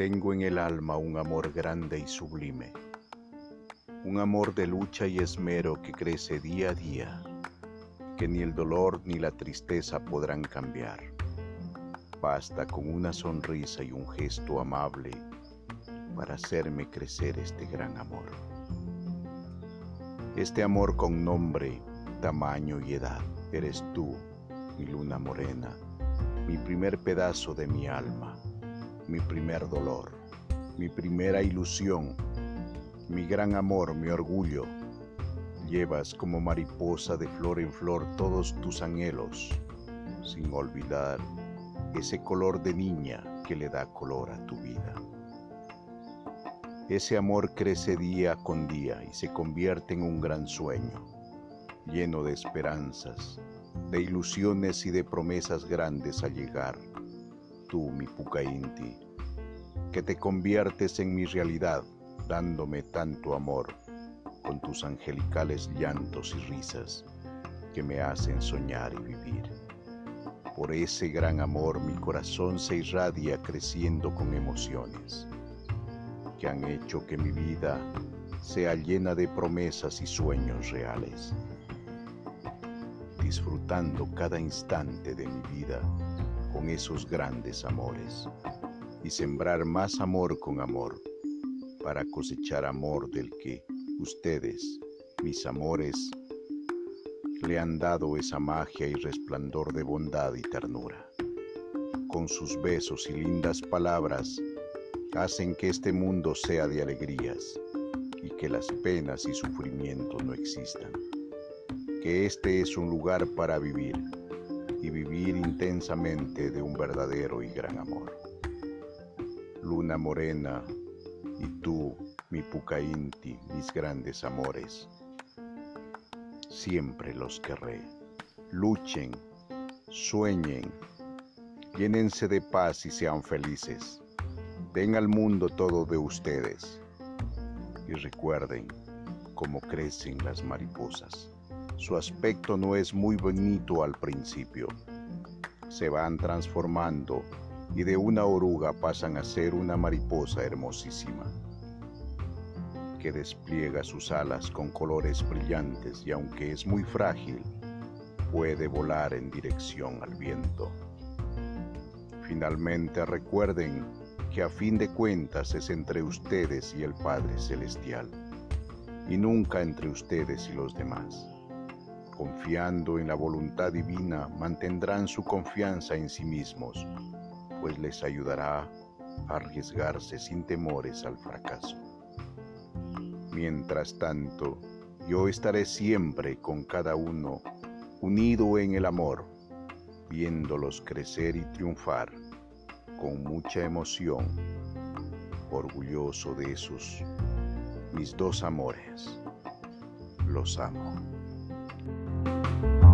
Tengo en el alma un amor grande y sublime, un amor de lucha y esmero que crece día a día, que ni el dolor ni la tristeza podrán cambiar. Basta con una sonrisa y un gesto amable para hacerme crecer este gran amor. Este amor con nombre, tamaño y edad, eres tú, mi luna morena, mi primer pedazo de mi alma mi primer dolor, mi primera ilusión, mi gran amor, mi orgullo. Llevas como mariposa de flor en flor todos tus anhelos, sin olvidar ese color de niña que le da color a tu vida. Ese amor crece día con día y se convierte en un gran sueño, lleno de esperanzas, de ilusiones y de promesas grandes a llegar tú, mi Pucainti, que te conviertes en mi realidad, dándome tanto amor, con tus angelicales llantos y risas que me hacen soñar y vivir. Por ese gran amor mi corazón se irradia creciendo con emociones que han hecho que mi vida sea llena de promesas y sueños reales, disfrutando cada instante de mi vida con esos grandes amores y sembrar más amor con amor para cosechar amor del que ustedes, mis amores, le han dado esa magia y resplandor de bondad y ternura. Con sus besos y lindas palabras hacen que este mundo sea de alegrías y que las penas y sufrimientos no existan. Que este es un lugar para vivir y vivir intensamente de un verdadero y gran amor. Luna morena, y tú, mi Pucainti, mis grandes amores, siempre los querré. Luchen, sueñen, llénense de paz y sean felices. Den al mundo todo de ustedes y recuerden cómo crecen las mariposas. Su aspecto no es muy bonito al principio. Se van transformando y de una oruga pasan a ser una mariposa hermosísima, que despliega sus alas con colores brillantes y aunque es muy frágil, puede volar en dirección al viento. Finalmente recuerden que a fin de cuentas es entre ustedes y el Padre Celestial, y nunca entre ustedes y los demás confiando en la voluntad divina, mantendrán su confianza en sí mismos, pues les ayudará a arriesgarse sin temores al fracaso. Mientras tanto, yo estaré siempre con cada uno, unido en el amor, viéndolos crecer y triunfar con mucha emoción, orgulloso de esos mis dos amores. Los amo. Música